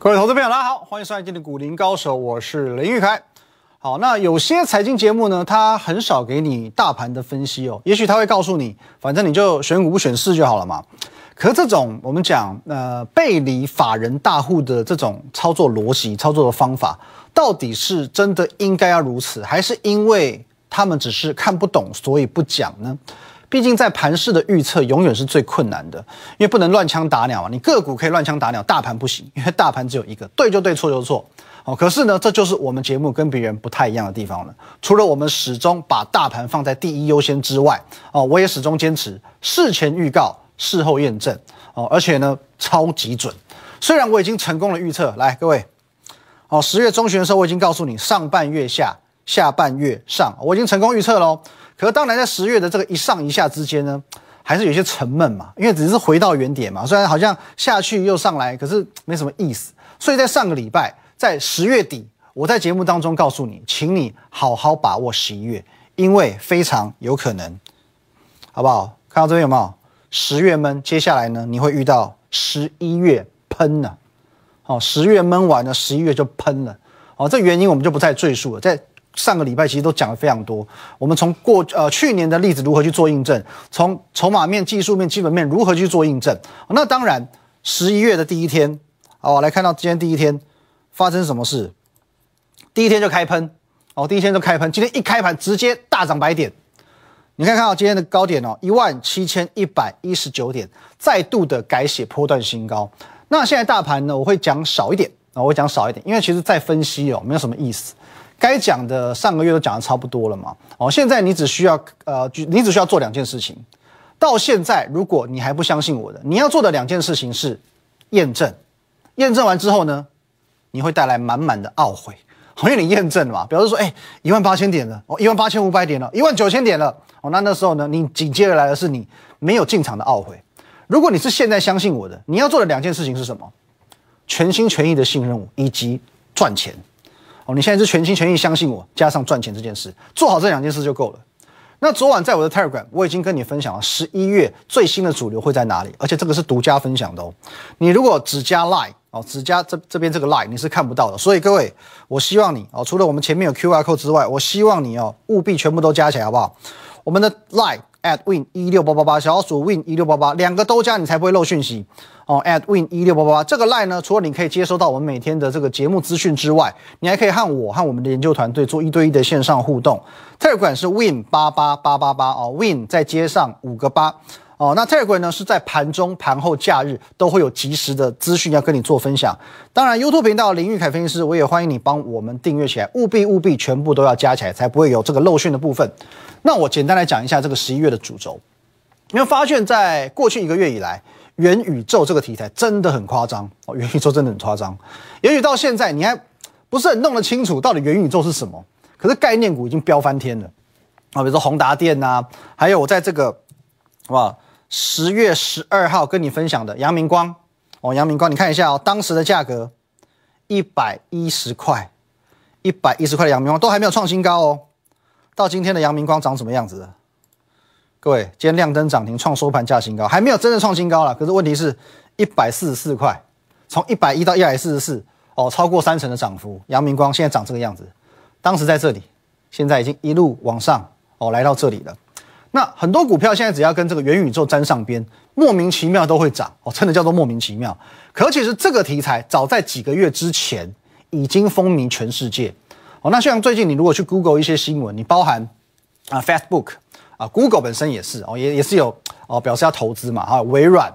各位投资朋友，大家好，欢迎收看今天的股林高手，我是林玉凯。好，那有些财经节目呢，它很少给你大盘的分析哦，也许他会告诉你，反正你就选股不选市就好了嘛。可是这种我们讲呃背离法人大户的这种操作逻辑、操作的方法，到底是真的应该要如此，还是因为他们只是看不懂，所以不讲呢？毕竟在盘市的预测永远是最困难的，因为不能乱枪打鸟啊。你个股可以乱枪打鸟，大盘不行，因为大盘只有一个，对就对，错就错。哦，可是呢，这就是我们节目跟别人不太一样的地方了。除了我们始终把大盘放在第一优先之外，哦，我也始终坚持事前预告，事后验证。哦，而且呢，超级准。虽然我已经成功了预测，来各位，哦，十月中旬的时候我已经告诉你，上半月下，下半月上，我已经成功预测喽。可是当然，在十月的这个一上一下之间呢，还是有些沉闷嘛，因为只是回到原点嘛。虽然好像下去又上来，可是没什么意思。所以在上个礼拜，在十月底，我在节目当中告诉你，请你好好把握十一月，因为非常有可能，好不好？看到这边有没有？十月闷，接下来呢，你会遇到十一月喷了。哦，十月闷完了，十一月就喷了。哦，这原因我们就不再赘述了，在。上个礼拜其实都讲了非常多，我们从过呃去年的例子如何去做印证，从筹码面、技术面、基本面如何去做印证。那当然，十一月的第一天，好，来看到今天第一天发生什么事？第一天就开喷，哦，第一天就开喷，今天一开盘直接大涨百点。你看看到今天的高点哦，一万七千一百一十九点，再度的改写波段新高。那现在大盘呢，我会讲少一点啊，我会讲少一点，因为其实再分析哦，没有什么意思。该讲的上个月都讲的差不多了嘛？哦，现在你只需要呃，你只需要做两件事情。到现在，如果你还不相信我的，你要做的两件事情是验证。验证完之后呢，你会带来满满的懊悔，因为你验证了嘛，表示说，哎，一万八千点了，哦，一万八千五百点了，一万九千点了，哦，那那时候呢，你紧接而来的是你没有进场的懊悔。如果你是现在相信我的，你要做的两件事情是什么？全心全意的信任我，以及赚钱。哦，你现在是全心全意相信我，加上赚钱这件事，做好这两件事就够了。那昨晚在我的 Telegram，我已经跟你分享了十一月最新的主流会在哪里，而且这个是独家分享的哦。你如果只加 Line 哦，只加这这边这个 Line，你是看不到的。所以各位，我希望你哦，除了我们前面有 QR code 之外，我希望你哦，务必全部都加起来，好不好？我们的 Line at win 一六八八八，小老鼠 win 一六八八，两个都加，你才不会漏讯息。哦，at win 一六八八八这个 line 呢，除了你可以接收到我们每天的这个节目资讯之外，你还可以和我和我们的研究团队做一对一的线上互动。第二款是 win 八八八八八哦，win 再接上五个八哦。那 Telegram 呢是在盘中、盘后、假日都会有及时的资讯要跟你做分享。当然，YouTube 频道林玉凯分析师，我也欢迎你帮我们订阅起来，务必务必全部都要加起来，才不会有这个漏讯的部分。那我简单来讲一下这个十一月的主轴，你会发现在过去一个月以来。元宇宙这个题材真的很夸张哦，元宇宙真的很夸张。也许到现在你还不是很弄得清楚到底元宇宙是什么，可是概念股已经飙翻天了啊！比如说宏达电呐，还有我在这个好不好？十月十二号跟你分享的阳明光哦，阳明光，你看一下哦，当时的价格一百一十块，一百一十块的阳明光都还没有创新高哦。到今天的阳明光长什么样子？各位，今天亮灯涨停，创收盘价新高，还没有真正创新高了。可是问题是，一百四十四块，从一百一到一百四十四，哦，超过三成的涨幅。阳明光现在长这个样子，当时在这里，现在已经一路往上，哦，来到这里了。那很多股票现在只要跟这个元宇宙沾上边，莫名其妙都会涨，哦，真的叫做莫名其妙。可其实这个题材早在几个月之前已经风靡全世界，哦，那像最近你如果去 Google 一些新闻，你包含啊 Facebook。啊，Google 本身也是哦，也也是有哦，表示要投资嘛，哈，微软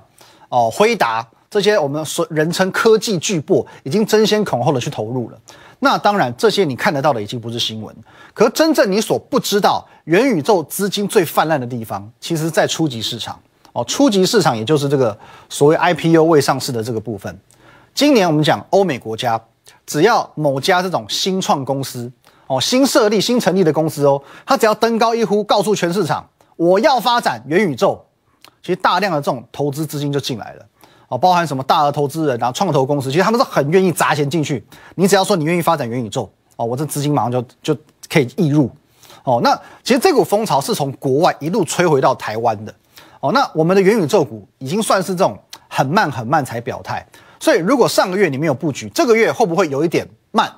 哦，辉达这些我们所人称科技巨擘，已经争先恐后的去投入了。那当然，这些你看得到的已经不是新闻，可真正你所不知道，元宇宙资金最泛滥的地方，其实在初级市场哦，初级市场也就是这个所谓 IPO 未上市的这个部分。今年我们讲欧美国家，只要某家这种新创公司。哦，新设立、新成立的公司哦，他只要登高一呼，告诉全市场我要发展元宇宙，其实大量的这种投资资金就进来了。哦，包含什么大额投资人啊、创投公司，其实他们是很愿意砸钱进去。你只要说你愿意发展元宇宙，哦，我这资金马上就就可以溢入。哦，那其实这股风潮是从国外一路吹回到台湾的。哦，那我们的元宇宙股已经算是这种很慢很慢才表态。所以如果上个月你没有布局，这个月会不会有一点慢？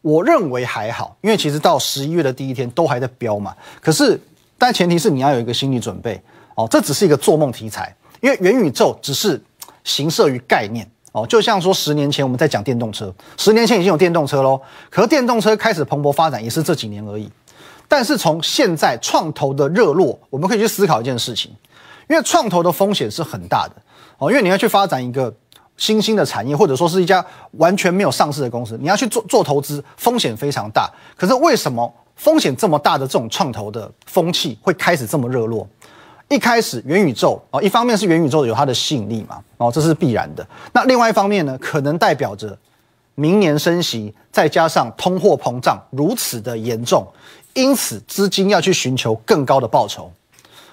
我认为还好，因为其实到十一月的第一天都还在飙嘛。可是，但前提是你要有一个心理准备哦，这只是一个做梦题材，因为元宇宙只是形设于概念哦，就像说十年前我们在讲电动车，十年前已经有电动车喽，可是电动车开始蓬勃发展也是这几年而已。但是从现在创投的热络，我们可以去思考一件事情，因为创投的风险是很大的哦，因为你要去发展一个。新兴的产业，或者说是一家完全没有上市的公司，你要去做做投资，风险非常大。可是为什么风险这么大的这种创投的风气会开始这么热络？一开始元宇宙哦，一方面是元宇宙有它的吸引力嘛，哦，这是必然的。那另外一方面呢，可能代表着明年升息，再加上通货膨胀如此的严重，因此资金要去寻求更高的报酬。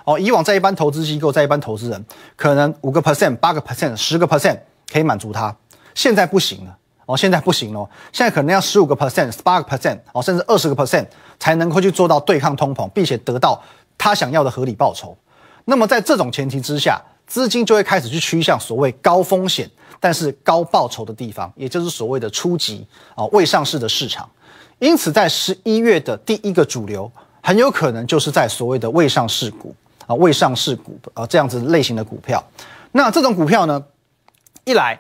哦，以往在一般投资机构，在一般投资人，可能五个 percent、八个 percent、十个 percent。可以满足他，现在不行了哦，现在不行了，现在可能要十五个 percent、八个 percent 哦，甚至二十个 percent 才能够去做到对抗通膨，并且得到他想要的合理报酬。那么在这种前提之下，资金就会开始去趋向所谓高风险但是高报酬的地方，也就是所谓的初级啊未上市的市场。因此，在十一月的第一个主流，很有可能就是在所谓的未上市股啊未上市股啊这样子类型的股票。那这种股票呢？一来，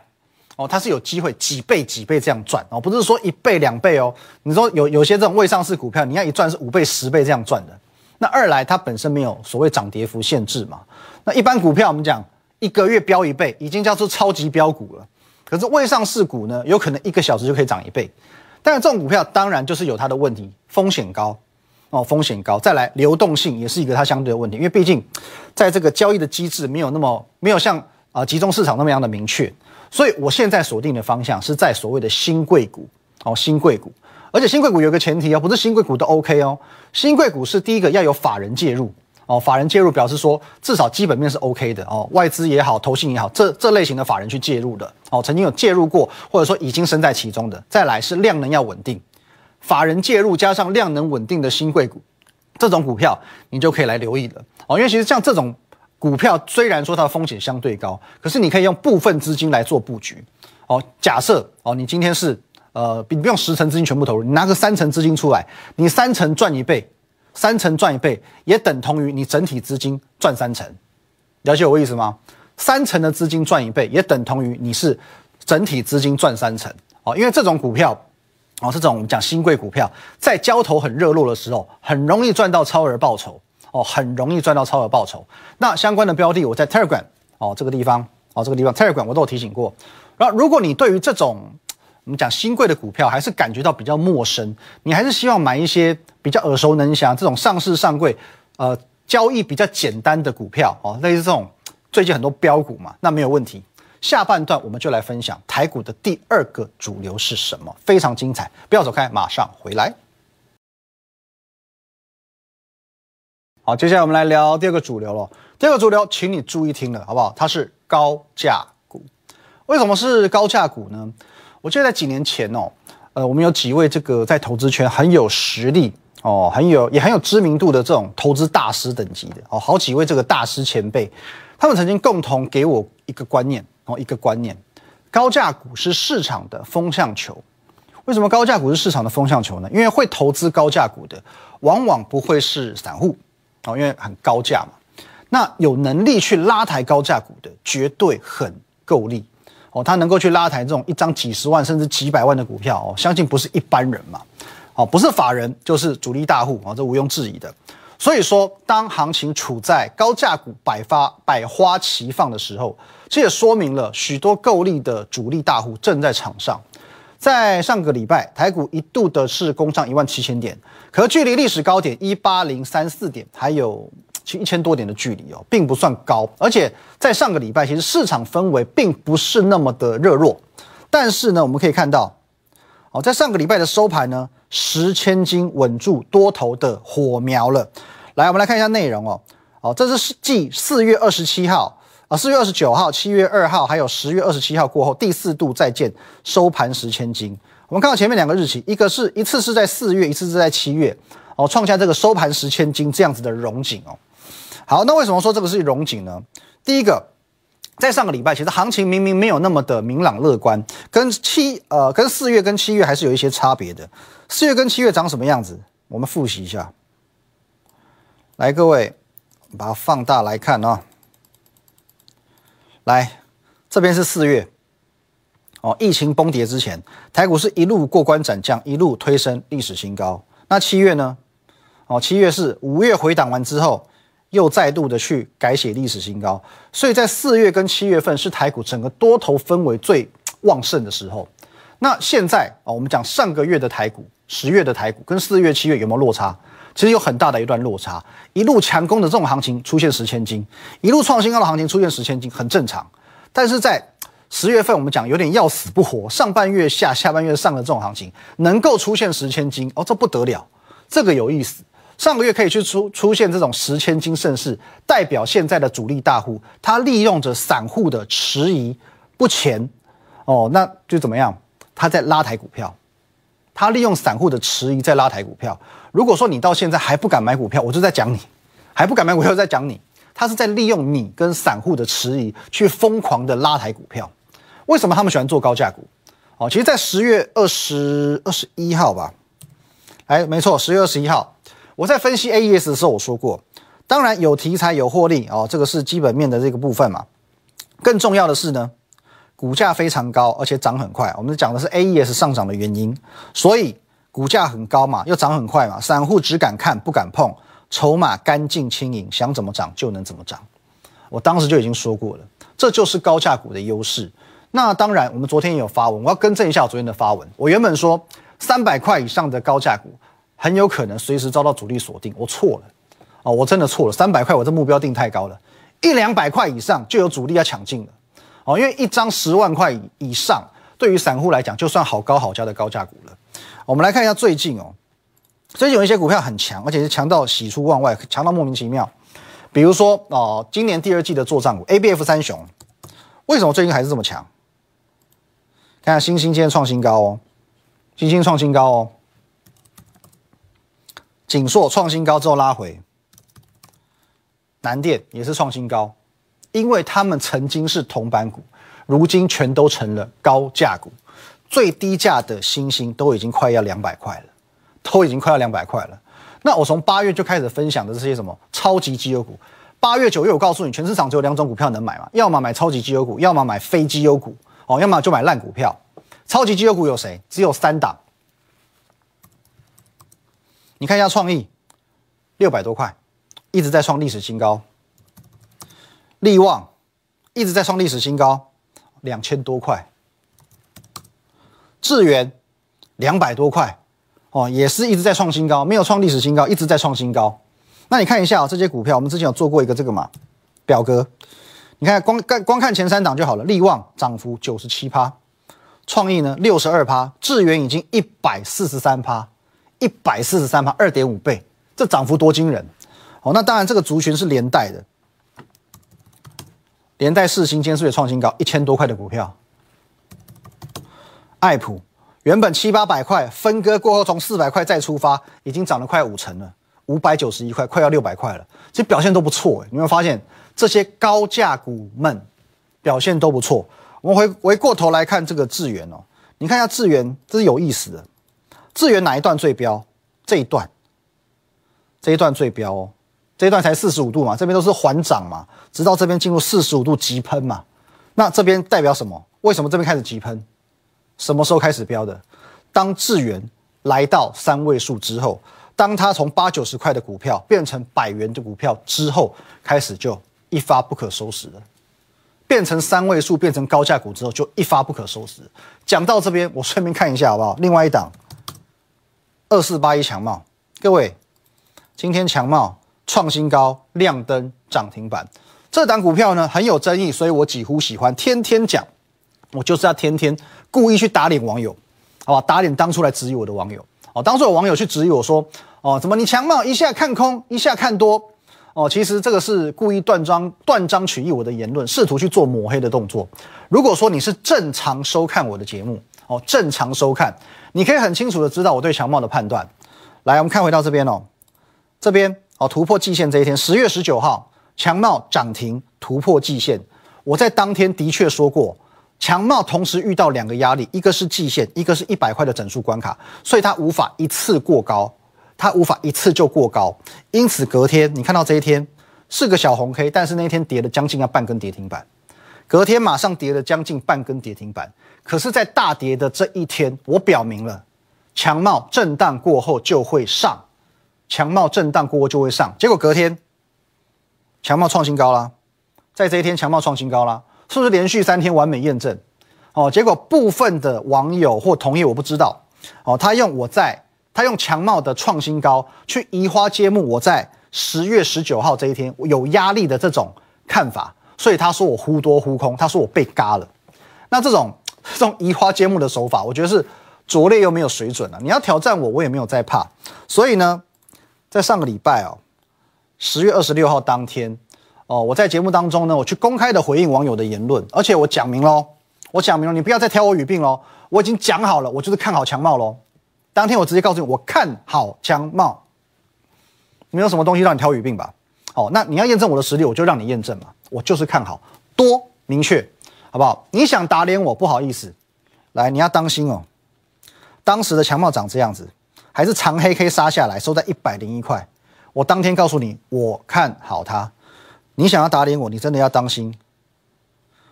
哦，它是有机会几倍几倍这样赚哦，不是说一倍两倍哦。你说有有些这种未上市股票，你要一赚是五倍十倍这样赚的。那二来，它本身没有所谓涨跌幅限制嘛。那一般股票我们讲一个月飙一倍，已经叫做超级标股了。可是未上市股呢，有可能一个小时就可以涨一倍。但是这种股票当然就是有它的问题，风险高哦，风险高。再来，流动性也是一个它相对的问题，因为毕竟在这个交易的机制没有那么没有像。啊，集中市场那么样的明确，所以我现在锁定的方向是在所谓的新贵股哦，新贵股，而且新贵股有个前提哦，不是新贵股都 OK 哦，新贵股是第一个要有法人介入。哦，法人介入表示说至少基本面是 OK 的。哦，外资也好，投信也好，这这类型的法人去介入的。哦，曾经有介入过或者说已经身在其中的，再来是量能要稳定，法人介入加上量能稳定的新贵股，这种股票你就可以来留意了。哦，因为其实像这种。股票虽然说它的风险相对高，可是你可以用部分资金来做布局。哦，假设哦，你今天是呃，你不用十成资金全部投入，你拿个三成资金出来，你三成赚一倍，三成赚一倍也等同于你整体资金赚三成。了解我意思吗？三成的资金赚一倍也等同于你是整体资金赚三成。哦，因为这种股票，哦，这种我们讲新贵股票，在交投很热络的时候，很容易赚到超额报酬。哦，很容易赚到超额报酬。那相关的标的，我在 Telegram 哦这个地方哦这个地方 Telegram 我都有提醒过。然后，如果你对于这种我们讲新贵的股票还是感觉到比较陌生，你还是希望买一些比较耳熟能详、这种上市上柜、呃交易比较简单的股票哦，类似这种最近很多标股嘛，那没有问题。下半段我们就来分享台股的第二个主流是什么，非常精彩，不要走开，马上回来。好，接下来我们来聊第二个主流了。第二个主流，请你注意听了，好不好？它是高价股。为什么是高价股呢？我记得在几年前哦，呃，我们有几位这个在投资圈很有实力哦，很有也很有知名度的这种投资大师等级的哦，好几位这个大师前辈，他们曾经共同给我一个观念哦，一个观念：高价股是市场的风向球。为什么高价股是市场的风向球呢？因为会投资高价股的，往往不会是散户。哦，因为很高价嘛，那有能力去拉抬高价股的，绝对很够力哦。他能够去拉抬这种一张几十万甚至几百万的股票哦，相信不是一般人嘛。哦，不是法人就是主力大户啊，这毋庸置疑的。所以说，当行情处在高价股百发百花齐放的时候，这也说明了许多够力的主力大户正在场上。在上个礼拜，台股一度的是攻上一万七千点，可距离历史高点一八零三四点还有其实一千多点的距离哦，并不算高。而且在上个礼拜，其实市场氛围并不是那么的热络。但是呢，我们可以看到，哦，在上个礼拜的收盘呢，十千金稳住多头的火苗了。来，我们来看一下内容哦。哦，这是继四月二十七号。啊，四月二十九号、七月二号，还有十月二十七号过后，第四度再见收盘十千金。我们看到前面两个日期，一个是一次是在四月，一次是在七月，哦，创下这个收盘十千金这样子的荣景哦。好，那为什么说这个是荣景呢？第一个，在上个礼拜，其实行情明明没有那么的明朗乐观，跟七呃跟四月跟七月还是有一些差别的。四月跟七月长什么样子？我们复习一下。来，各位把它放大来看啊。来，这边是四月哦，疫情崩跌之前，台股是一路过关斩将，一路推升历史新高。那七月呢？哦，七月是五月回档完之后。又再度的去改写历史新高，所以在四月跟七月份是台股整个多头氛围最旺盛的时候。那现在啊，我们讲上个月的台股，十月的台股跟四月、七月有没有落差？其实有很大的一段落差。一路强攻的这种行情出现十千金，一路创新高的行情出现十千金，很正常。但是在十月份，我们讲有点要死不活，上半月下、下半月上的这种行情，能够出现十千金哦，这不得了，这个有意思。上个月可以去出出现这种十千金盛世，代表现在的主力大户，他利用着散户的迟疑不前，哦，那就怎么样？他在拉抬股票，他利用散户的迟疑在拉抬股票。如果说你到现在还不敢买股票，我就在讲你，还不敢买股票，在讲你，他是在利用你跟散户的迟疑去疯狂的拉抬股票。为什么他们喜欢做高价股？哦，其实，在十月二十二十一号吧，哎，没错，十月二十一号。我在分析 AES 的时候，我说过，当然有题材有获利哦，这个是基本面的这个部分嘛。更重要的是呢，股价非常高，而且涨很快。我们讲的是 AES 上涨的原因，所以股价很高嘛，又涨很快嘛，散户只敢看不敢碰，筹码干净轻盈，想怎么涨就能怎么涨。我当时就已经说过了，这就是高价股的优势。那当然，我们昨天也有发文，我要更正一下我昨天的发文。我原本说三百块以上的高价股。很有可能随时遭到主力锁定，我错了，哦，我真的错了，三百块我这目标定太高了，一两百块以上就有主力要抢进了，哦，因为一张十万块以上，对于散户来讲就算好高好价的高价股了。我们来看一下最近哦，最近有一些股票很强，而且是强到喜出望外，强到莫名其妙。比如说哦，今年第二季的做账股 A B F 三雄，为什么最近还是这么强？看下星星今天创新高哦，星星创新高哦。锦硕创新高之后拉回，南电也是创新高，因为他们曾经是铜板股，如今全都成了高价股，最低价的星星都已经快要两百块了，都已经快要两百块了。那我从八月就开始分享的这些什么超级绩优股，八月九月我告诉你，全市场只有两种股票能买嘛，要么买超级绩优股，要么买非绩优股，哦，要么就买烂股票。超级绩优股有谁？只有三档。你看一下创意，六百多块，一直在创历史新高。利旺一直在创历史新高，两千多块。智源两百多块，哦，也是一直在创新高，没有创历史新高，一直在创新高。那你看一下这些股票，我们之前有做过一个这个嘛表格，你看光看光看前三档就好了。利旺涨幅九十七趴，创意呢六十二趴，智源已经一百四十三趴。一百四十三趴，二点五倍，这涨幅多惊人！哦，那当然，这个族群是连带的，连带四星今天是不是创新高？一千多块的股票，爱普原本七八百块，分割过后从四百块再出发，已经涨了快五成了，五百九十一块，快要六百块了，其实表现都不错。你会发现这些高价股们表现都不错。我们回回过头来看这个智源哦，你看一下智源，这是有意思的。智源哪一段最标？这一段，这一段最标哦，这一段才四十五度嘛，这边都是缓涨嘛，直到这边进入四十五度急喷嘛，那这边代表什么？为什么这边开始急喷？什么时候开始标的？当智源来到三位数之后，当它从八九十块的股票变成百元的股票之后，开始就一发不可收拾了。变成三位数，变成高价股之后，就一发不可收拾。讲到这边，我顺便看一下好不好？另外一档。二四八一强茂，各位，今天强茂创新高，亮灯涨停板。这档股票呢很有争议，所以我几乎喜欢天天讲。我就是要天天故意去打脸网友，好吧？打脸当初来质疑我的网友。哦，当初有网友去质疑我说，哦，怎么你强茂一下看空，一下看多？哦，其实这个是故意断章断章取义我的言论，试图去做抹黑的动作。如果说你是正常收看我的节目，哦，正常收看。你可以很清楚的知道我对强茂的判断。来，我们看回到这边哦，这边哦突破季线这一天，十月十九号，强茂涨停突破季线。我在当天的确说过，强茂同时遇到两个压力，一个是季线，一个是一百块的整数关卡，所以它无法一次过高，它无法一次就过高，因此隔天你看到这一天是个小红 K，但是那一天跌了将近要半根跌停板，隔天马上跌了将近半根跌停板，可是，在大跌的这一天，我表明了，强茂震荡过后就会上，强茂震荡过后就会上，结果隔天强茂创新高啦。在这一天强茂创新高啦，是不是连续三天完美验证？哦，结果部分的网友或同业我不知道，哦，他用我在他用强茂的创新高去移花接木，我在十月十九号这一天有压力的这种看法，所以他说我忽多忽空，他说我被嘎了。那这种这种移花接木的手法，我觉得是拙劣又没有水准了。你要挑战我，我也没有在怕。所以呢，在上个礼拜哦，十月二十六号当天。哦，我在节目当中呢，我去公开的回应网友的言论，而且我讲明喽，我讲明了，你不要再挑我语病喽，我已经讲好了，我就是看好强茂喽。当天我直接告诉你，我看好强茂，没有什么东西让你挑语病吧？好，那你要验证我的实力，我就让你验证嘛，我就是看好多明确，好不好？你想打脸我，不好意思，来，你要当心哦。当时的强茂长这样子，还是长黑 K 杀下来，收在一百零一块，我当天告诉你，我看好它。你想要打脸我，你真的要当心，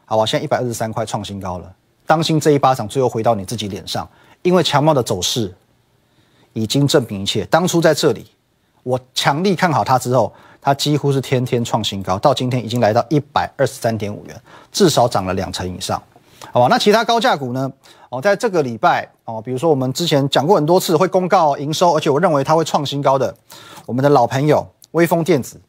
好吧？现在一百二十三块创新高了，当心这一巴掌最后回到你自己脸上，因为强茂的走势已经证明一切。当初在这里，我强力看好它之后，它几乎是天天创新高，到今天已经来到一百二十三点五元，至少涨了两成以上，好吧？那其他高价股呢？哦，在这个礼拜哦，比如说我们之前讲过很多次会公告营收，而且我认为它会创新高的，我们的老朋友微风电子。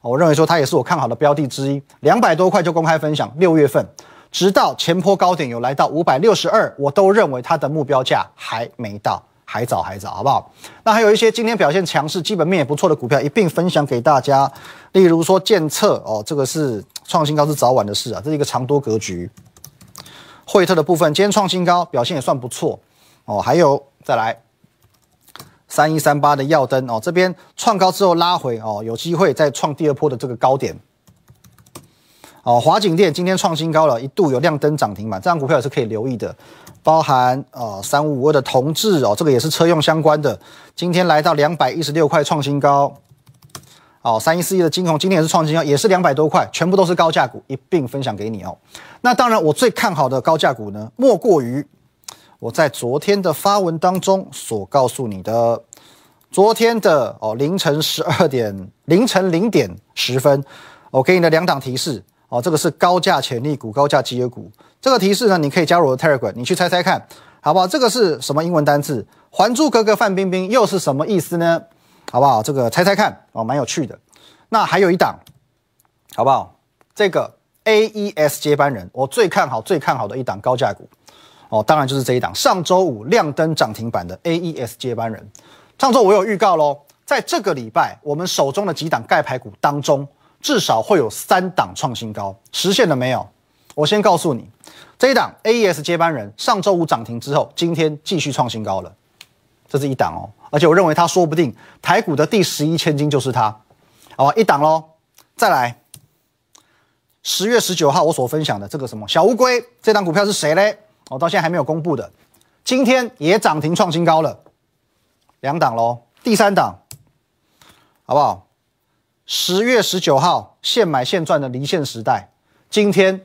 我认为说它也是我看好的标的之一，两百多块就公开分享。六月份，直到前坡高点有来到五百六十二，我都认为它的目标价还没到，还早还早，好不好？那还有一些今天表现强势、基本面也不错的股票，一并分享给大家。例如说建策哦，这个是创新高是早晚的事啊，这是一个长多格局。惠特的部分今天创新高，表现也算不错哦。还有再来。三一三八的耀灯哦，这边创高之后拉回哦，有机会再创第二波的这个高点。哦，华景店今天创新高了，一度有亮灯涨停板，这张股票也是可以留意的。包含呃三五五二的同志哦，这个也是车用相关的，今天来到两百一十六块创新高。哦，三一四一的金红今天也是创新高，也是两百多块，全部都是高价股，一并分享给你哦。那当然，我最看好的高价股呢，莫过于。我在昨天的发文当中所告诉你的，昨天的哦凌晨十二点凌晨零点十分，我给你的两档提示哦，这个是高价潜力股、高价绩优股。这个提示呢，你可以加入我的 Telegram，你去猜猜看，好不好？这个是什么英文单字？《还珠格格》范冰冰又是什么意思呢？好不好？这个猜猜看哦，蛮有趣的。那还有一档，好不好？这个 AES 接班人，我最看好、最看好的一档高价股。哦，当然就是这一档，上周五亮灯涨停板的 AES 接班人。上周我有预告喽，在这个礼拜，我们手中的几档盖牌股当中，至少会有三档创新高，实现了没有？我先告诉你，这一档 AES 接班人上周五涨停之后，今天继续创新高了，这是一档哦，而且我认为它说不定台股的第十一千金就是它，好吧？一档喽，再来，十月十九号我所分享的这个什么小乌龟，这档股票是谁嘞？我到现在还没有公布的，今天也涨停创新高了，两档喽，第三档，好不好？十月十九号现买现赚的离线时代，今天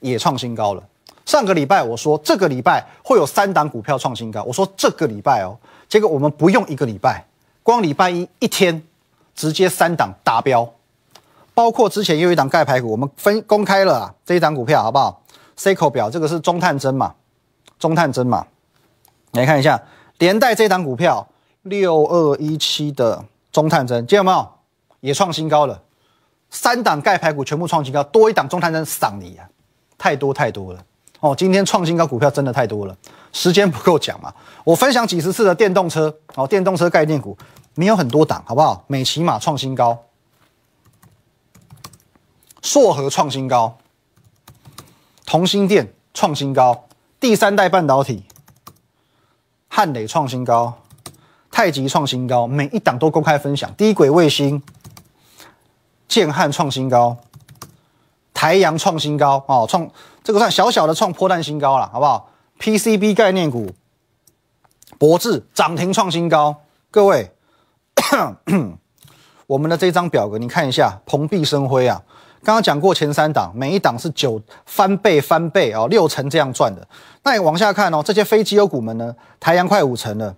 也创新高了。上个礼拜我说这个礼拜会有三档股票创新高，我说这个礼拜哦，结果我们不用一个礼拜，光礼拜一一天直接三档达标，包括之前也有一档盖牌股，我们分公开了啊，这一档股票好不好？C 口表这个是中探针嘛？中探针嘛？来看一下，连带这档股票六二一七的中探针，见到没有？也创新高了。三档盖牌股全部创新高，多一档中探针赏你啊！太多太多了哦！今天创新高股票真的太多了，时间不够讲嘛。我分享几十次的电动车哦，电动车概念股没有很多档，好不好？美骑马创新高，硕和创新高。同心电创新高，第三代半导体，汉磊创新高，太极创新高，每一档都公开分享。低轨卫星，建汉创新高，台。阳创新高哦，创这个算小小的创破蛋新高了，好不好？PCB 概念股，博智涨停创新高，各位，我们的这张表格你看一下，蓬荜生辉啊。刚刚讲过前三档，每一档是九翻倍翻倍哦，六成这样赚的。那你往下看哦，这些非绩优股们呢，台阳快五成了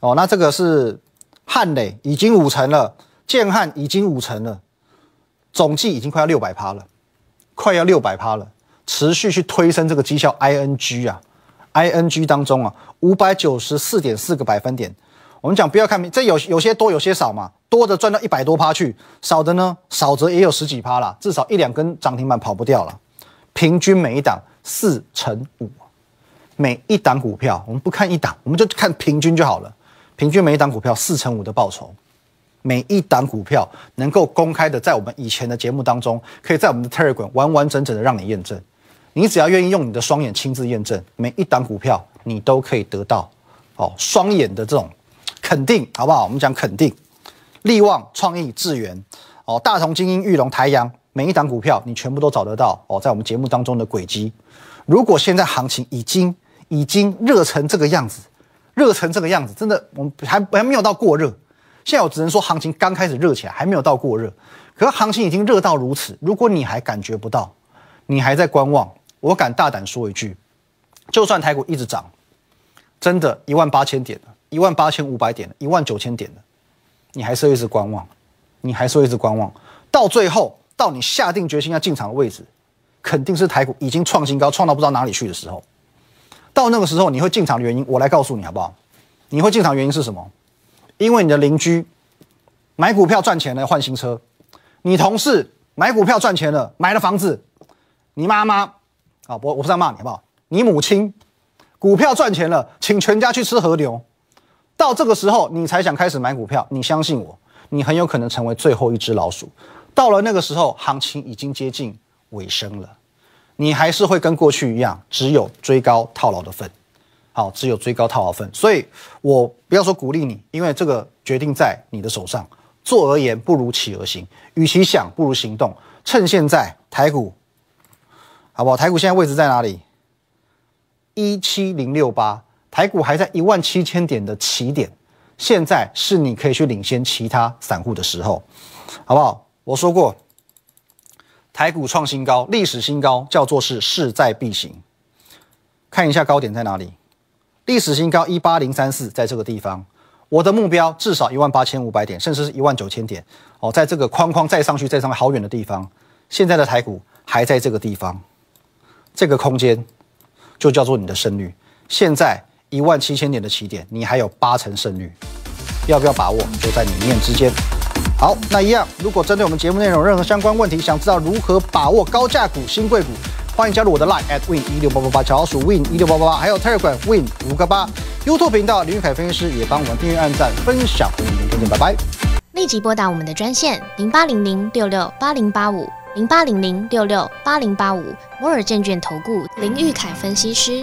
哦，那这个是汉磊已经五成了，建汉已经五成了，总计已经快要六百趴了，快要六百趴了，持续去推升这个绩效 ING 啊，ING 当中啊，五百九十四点四个百分点。我们讲不要看这有有些多有些少嘛，多的赚到一百多趴去，少的呢少则也有十几趴啦，至少一两根涨停板跑不掉了。平均每一档四乘五，每一档股票我们不看一档，我们就看平均就好了。平均每一档股票四乘五的报酬，每一档股票能够公开的在我们以前的节目当中，可以在我们的 Telegram 完完整整的让你验证。你只要愿意用你的双眼亲自验证，每一档股票你都可以得到哦双眼的这种。肯定好不好？我们讲肯定，力旺、创意、智源，哦，大同、精英、玉龙、台阳，每一档股票你全部都找得到哦，在我们节目当中的轨迹。如果现在行情已经已经热成这个样子，热成这个样子，真的我们还还没有到过热。现在我只能说行情刚开始热起来，还没有到过热。可是行情已经热到如此，如果你还感觉不到，你还在观望，我敢大胆说一句，就算台股一直涨，真的一万八千点了。一万八千五百点一万九千点的，你还是一直观望，你还是一直观望，到最后到你下定决心要进场的位置，肯定是台股已经创新高，创到不知道哪里去的时候。到那个时候，你会进场的原因，我来告诉你好不好？你会进场原因是什么？因为你的邻居买股票赚钱了，换新车；你同事买股票赚钱了，买了房子；你妈妈啊，我我不在骂你好不好？你母亲股票赚钱了，请全家去吃和牛。到这个时候，你才想开始买股票，你相信我，你很有可能成为最后一只老鼠。到了那个时候，行情已经接近尾声了，你还是会跟过去一样，只有追高套牢的份。好，只有追高套牢份。所以我不要说鼓励你，因为这个决定在你的手上。做而言不如起而行，与其想不如行动。趁现在台股，好不好？台股现在位置在哪里？一七零六八。台股还在一万七千点的起点，现在是你可以去领先其他散户的时候，好不好？我说过，台股创新高，历史新高，叫做是势在必行。看一下高点在哪里？历史新高一八零三四，在这个地方。我的目标至少一万八千五百点，甚至是一万九千点。哦，在这个框框再上去，再上好远的地方。现在的台股还在这个地方，这个空间就叫做你的胜率。现在。一万七千点的起点，你还有八成胜率，要不要把握？就在你一念之间。好，那一样，如果针对我们节目内容任何相关问题，想知道如何把握高价股、新贵股，欢迎加入我的 Line at win 一六八八八，小老鼠 win 一六八八八，还有 Telegram win 五个八，YouTube 频道林玉凯分析师也帮我们订阅、按赞、分享，我们明天见，拜拜。立即拨打我们的专线零八零零六六八零八五零八零零六六八零八五摩尔证券投顾林玉凯分析师。